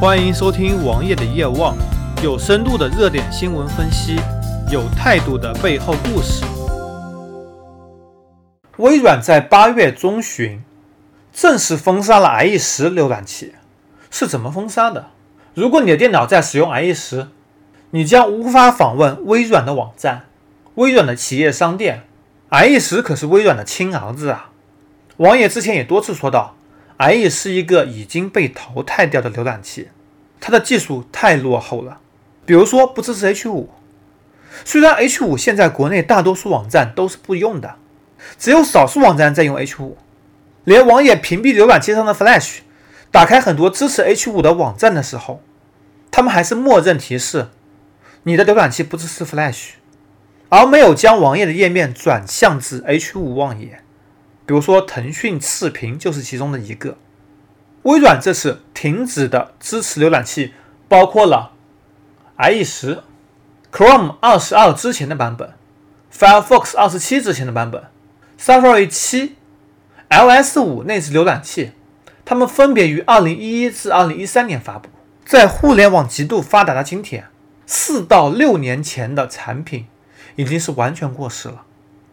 欢迎收听王爷的夜望，有深度的热点新闻分析，有态度的背后故事。微软在八月中旬正式封杀了 IE 十浏览器，是怎么封杀的？如果你的电脑在使用 IE 十，你将无法访问微软的网站、微软的企业商店。IE 十可是微软的亲儿子啊！王爷之前也多次说到。IE 是一个已经被淘汰掉的浏览器，它的技术太落后了，比如说不支持 H5。虽然 H5 现在国内大多数网站都是不用的，只有少数网站在用 H5。连网页屏蔽浏览器上的 Flash，打开很多支持 H5 的网站的时候，他们还是默认提示你的浏览器不支持 Flash，而没有将网页的页面转向至 H5 网页。比如说，腾讯视频就是其中的一个。微软这次停止的支持浏览器包括了 IE 十、Chrome 二十二之前的版本、Firefox 二十七之前的版本、Safari 七、LS 五内置浏览器。它们分别于二零一一至二零一三年发布。在互联网极度发达的今天，四到六年前的产品已经是完全过时了。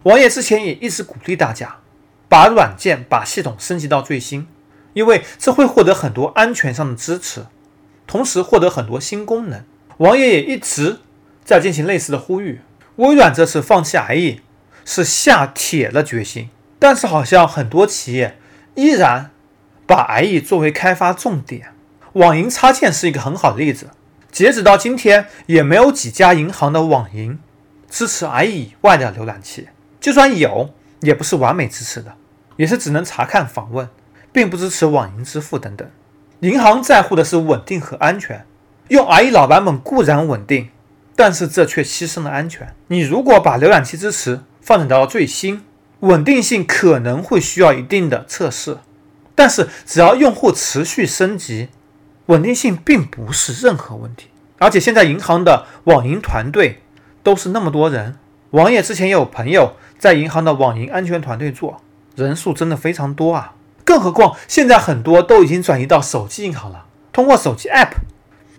王爷之前也一直鼓励大家。把软件、把系统升级到最新，因为这会获得很多安全上的支持，同时获得很多新功能。王爷也一直在进行类似的呼吁。微软这次放弃 IE 是下铁了决心，但是好像很多企业依然把 IE 作为开发重点。网银插件是一个很好的例子，截止到今天，也没有几家银行的网银支持 IE 以外的浏览器，就算有。也不是完美支持的，也是只能查看访问，并不支持网银支付等等。银行在乎的是稳定和安全，用 IE 老版本固然稳定，但是这却牺牲了安全。你如果把浏览器支持放展到了最新，稳定性可能会需要一定的测试，但是只要用户持续升级，稳定性并不是任何问题。而且现在银行的网银团队都是那么多人，王爷之前也有朋友。在银行的网银安全团队做，人数真的非常多啊！更何况现在很多都已经转移到手机银行了，通过手机 App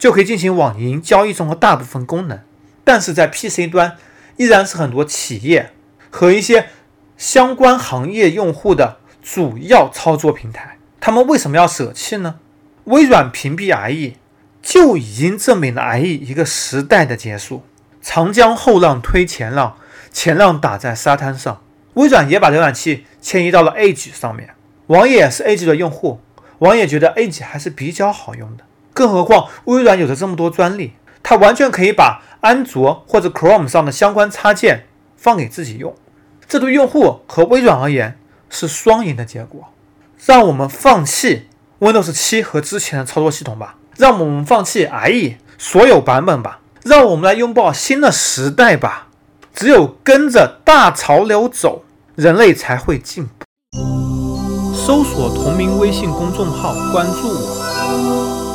就可以进行网银交易中的大部分功能。但是在 PC 端，依然是很多企业和一些相关行业用户的主要操作平台。他们为什么要舍弃呢？微软屏蔽 IE 就已经证明了 IE 一个时代的结束。长江后浪推前浪。前浪打在沙滩上，微软也把浏览器迁移到了 Edge 上面。王爷是 Edge 的用户，王爷觉得 Edge 还是比较好用的。更何况微软有着这么多专利，它完全可以把安卓或者 Chrome 上的相关插件放给自己用。这对用户和微软而言是双赢的结果。让我们放弃 Windows 7和之前的操作系统吧，让我们放弃 IE 所有版本吧，让我们来拥抱新的时代吧。只有跟着大潮流走，人类才会进步。搜索同名微信公众号，关注我。